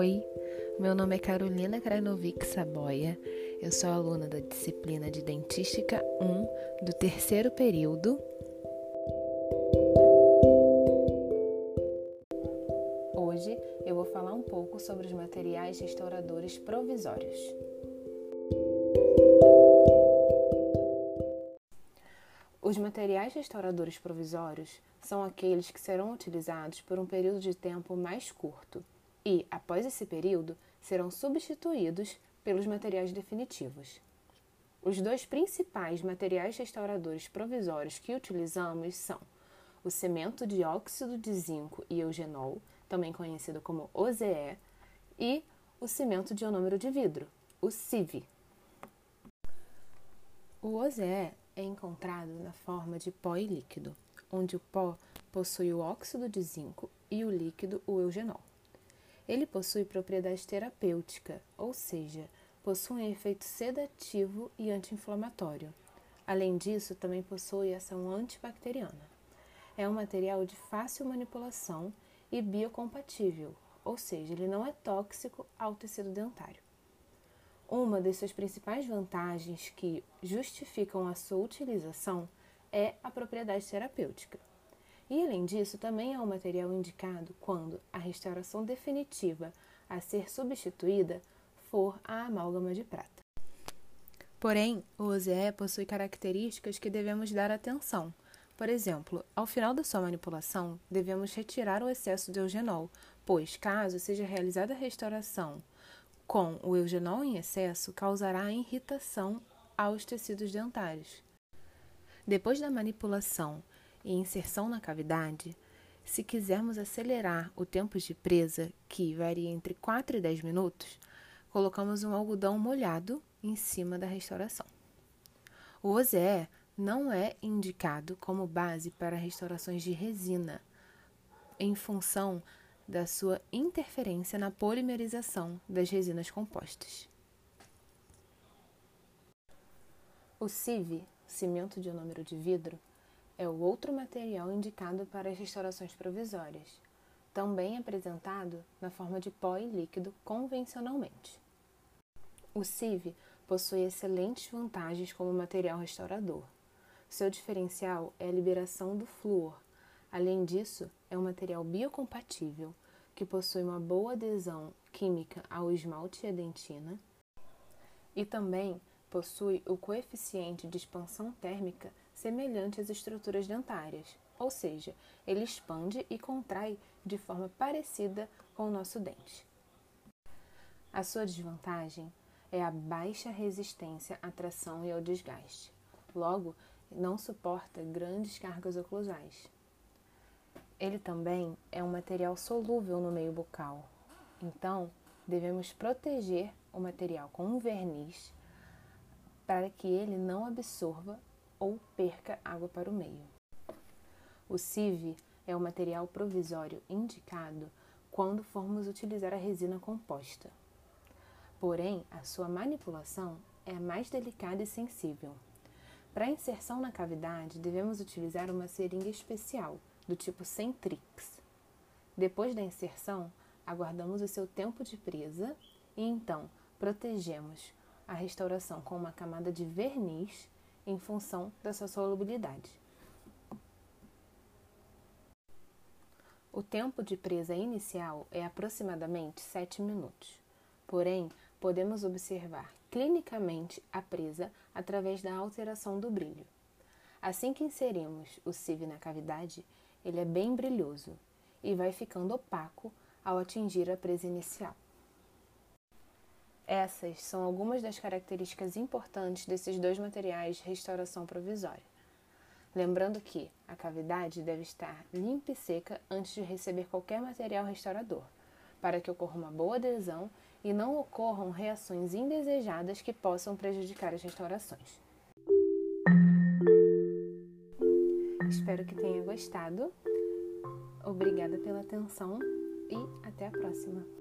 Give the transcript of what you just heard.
Oi, meu nome é Carolina Krajnovic Saboia, eu sou aluna da disciplina de Dentística 1 do terceiro período. Hoje eu vou falar um pouco sobre os materiais restauradores provisórios. Os materiais restauradores provisórios são aqueles que serão utilizados por um período de tempo mais curto e, após esse período, serão substituídos pelos materiais definitivos. Os dois principais materiais restauradores provisórios que utilizamos são o cimento de óxido de zinco e eugenol, também conhecido como OZE, e o cimento de ionômero de vidro, o CIV. O OZE é encontrado na forma de pó e líquido, onde o pó possui o óxido de zinco e o líquido o eugenol. Ele possui propriedade terapêutica, ou seja, possui um efeito sedativo e anti-inflamatório. Além disso, também possui ação antibacteriana. É um material de fácil manipulação e biocompatível, ou seja, ele não é tóxico ao tecido dentário. Uma de suas principais vantagens que justificam a sua utilização é a propriedade terapêutica. E além disso, também é um material indicado quando a restauração definitiva a ser substituída for a amálgama de prata. Porém, o OZE possui características que devemos dar atenção. Por exemplo, ao final da sua manipulação, devemos retirar o excesso de eugenol, pois, caso seja realizada a restauração com o eugenol em excesso, causará irritação aos tecidos dentários. Depois da manipulação e inserção na cavidade, se quisermos acelerar o tempo de presa, que varia entre 4 e 10 minutos, colocamos um algodão molhado em cima da restauração. O OZE não é indicado como base para restaurações de resina, em função da sua interferência na polimerização das resinas compostas. O CIV, cimento de ionômero de vidro, é o outro material indicado para as restaurações provisórias, também apresentado na forma de pó e líquido convencionalmente. O CIV possui excelentes vantagens como material restaurador. Seu diferencial é a liberação do flúor. Além disso, é um material biocompatível que possui uma boa adesão química ao esmalte e à dentina e também possui o coeficiente de expansão térmica semelhante às estruturas dentárias, ou seja, ele expande e contrai de forma parecida com o nosso dente. A sua desvantagem é a baixa resistência à tração e ao desgaste. Logo, não suporta grandes cargas oclusais. Ele também é um material solúvel no meio bucal, então devemos proteger o material com um verniz para que ele não absorva ou perca água para o meio. O CIV é o material provisório indicado quando formos utilizar a resina composta. Porém, a sua manipulação é mais delicada e sensível. Para inserção na cavidade, devemos utilizar uma seringa especial, do tipo Centrix. Depois da inserção, aguardamos o seu tempo de presa e então protegemos a restauração com uma camada de verniz em função da sua solubilidade. O tempo de presa inicial é aproximadamente 7 minutos. Porém, podemos observar clinicamente a presa através da alteração do brilho. Assim que inserimos o sieve na cavidade, ele é bem brilhoso e vai ficando opaco ao atingir a presa inicial. Essas são algumas das características importantes desses dois materiais de restauração provisória. Lembrando que a cavidade deve estar limpa e seca antes de receber qualquer material restaurador, para que ocorra uma boa adesão e não ocorram reações indesejadas que possam prejudicar as restaurações. Espero que tenha gostado. Obrigada pela atenção e até a próxima.